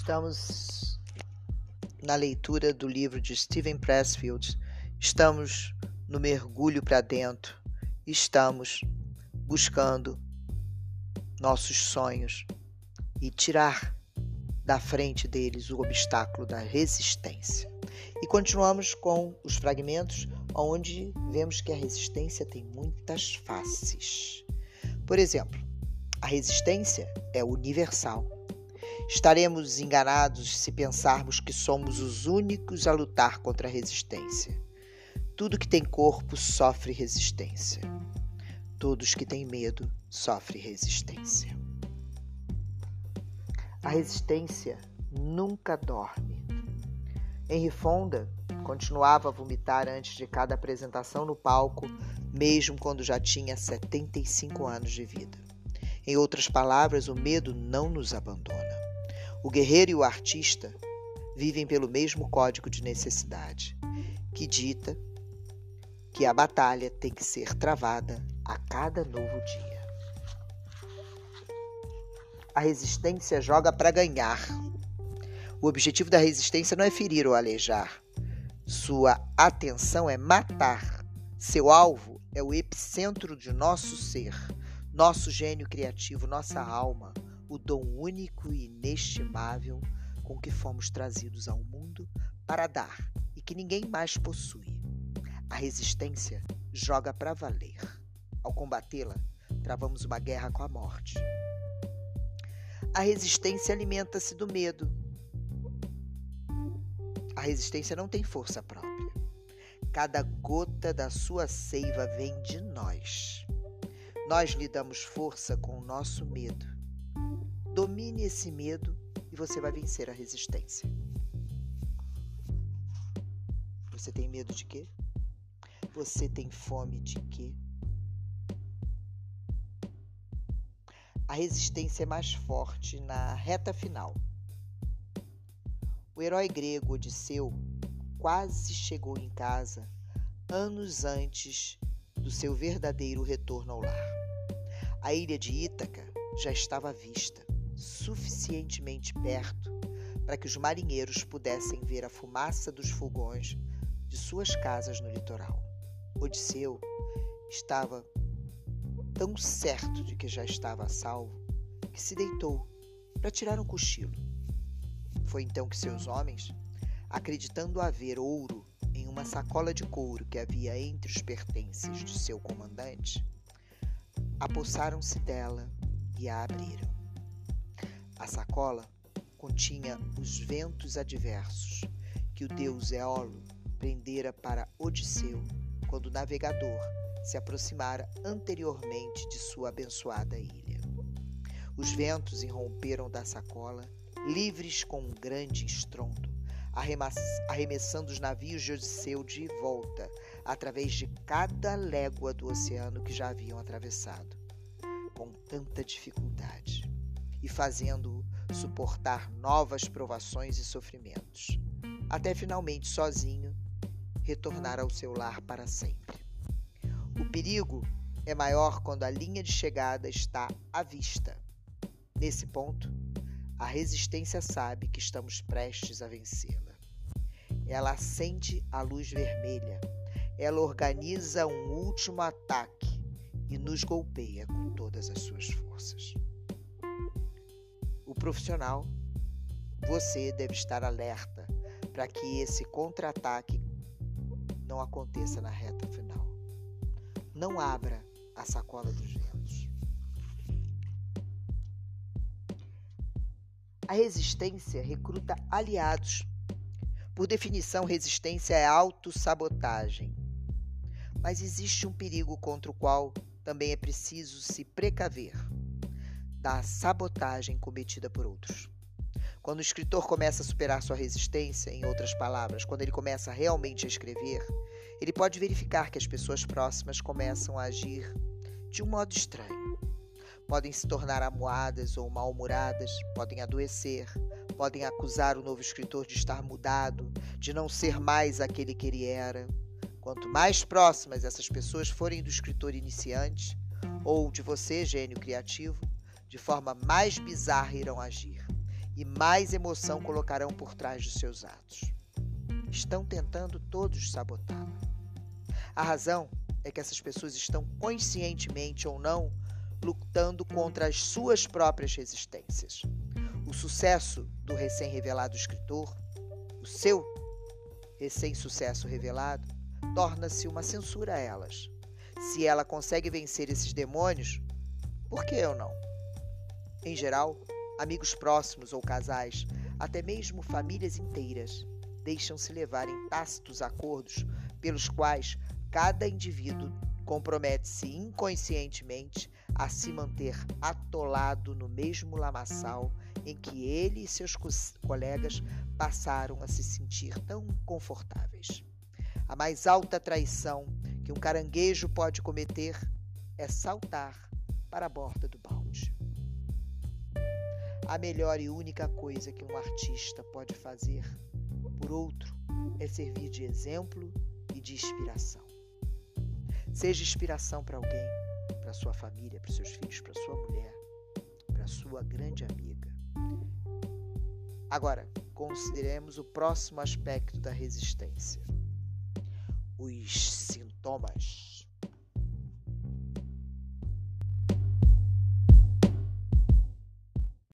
Estamos na leitura do livro de Steven Pressfield. Estamos no mergulho para dentro. Estamos buscando nossos sonhos e tirar da frente deles o obstáculo da resistência. E continuamos com os fragmentos onde vemos que a resistência tem muitas faces. Por exemplo, a resistência é universal Estaremos enganados se pensarmos que somos os únicos a lutar contra a resistência. Tudo que tem corpo sofre resistência. Todos que têm medo sofrem resistência. A resistência nunca dorme. Henry Fonda continuava a vomitar antes de cada apresentação no palco, mesmo quando já tinha 75 anos de vida. Em outras palavras, o medo não nos abandona. O guerreiro e o artista vivem pelo mesmo código de necessidade, que dita que a batalha tem que ser travada a cada novo dia. A resistência joga para ganhar. O objetivo da resistência não é ferir ou alejar. Sua atenção é matar. Seu alvo é o epicentro de nosso ser, nosso gênio criativo, nossa alma, o dom único e inestimável com que fomos trazidos ao mundo para dar e que ninguém mais possui. A resistência joga para valer. Ao combatê-la, travamos uma guerra com a morte. A resistência alimenta-se do medo. A resistência não tem força própria. Cada gota da sua seiva vem de nós. Nós lhe damos força com o nosso medo Domine esse medo e você vai vencer a resistência. Você tem medo de quê? Você tem fome de quê? A resistência é mais forte na reta final. O herói grego Odisseu quase chegou em casa anos antes do seu verdadeiro retorno ao lar. A ilha de Ítaca já estava à vista suficientemente perto para que os marinheiros pudessem ver a fumaça dos fogões de suas casas no litoral. Odisseu estava tão certo de que já estava a salvo que se deitou para tirar um cochilo. Foi então que seus homens, acreditando haver ouro em uma sacola de couro que havia entre os pertences de seu comandante, apossaram-se dela e a abriram. A sacola continha os ventos adversos que o deus Éolo prendera para Odisseu quando o navegador se aproximara anteriormente de sua abençoada ilha. Os ventos irromperam da sacola, livres com um grande estrondo, arremessando os navios de Odisseu de volta através de cada légua do oceano que já haviam atravessado, com tanta dificuldade e fazendo-o suportar novas provações e sofrimentos, até finalmente sozinho retornar ao seu lar para sempre. O perigo é maior quando a linha de chegada está à vista. Nesse ponto, a resistência sabe que estamos prestes a vencê-la. Ela acende a luz vermelha, ela organiza um último ataque e nos golpeia com todas as suas forças profissional, você deve estar alerta para que esse contra-ataque não aconteça na reta final. Não abra a sacola dos ventos. A resistência recruta aliados. Por definição, resistência é autossabotagem. Mas existe um perigo contra o qual também é preciso se precaver da sabotagem cometida por outros. Quando o escritor começa a superar sua resistência, em outras palavras, quando ele começa realmente a escrever, ele pode verificar que as pessoas próximas começam a agir de um modo estranho. Podem se tornar amuadas ou mal-humoradas, podem adoecer, podem acusar o novo escritor de estar mudado, de não ser mais aquele que ele era. Quanto mais próximas essas pessoas forem do escritor iniciante, ou de você, gênio criativo, de forma mais bizarra irão agir. e mais emoção colocarão por trás dos seus atos. Estão tentando todos sabotá-la. A razão é que essas pessoas estão conscientemente ou não lutando contra as suas próprias resistências. O sucesso do recém-revelado escritor, o seu recém-sucesso revelado, torna-se uma censura a elas. Se ela consegue vencer esses demônios, por que eu não? Em geral, amigos próximos ou casais, até mesmo famílias inteiras, deixam-se levar em tácitos acordos pelos quais cada indivíduo compromete-se inconscientemente a se manter atolado no mesmo lamaçal em que ele e seus colegas passaram a se sentir tão confortáveis. A mais alta traição que um caranguejo pode cometer é saltar para a borda do balde. A melhor e única coisa que um artista pode fazer por outro é servir de exemplo e de inspiração. Seja inspiração para alguém, para sua família, para seus filhos, para sua mulher, para sua grande amiga. Agora, consideremos o próximo aspecto da resistência: os sintomas.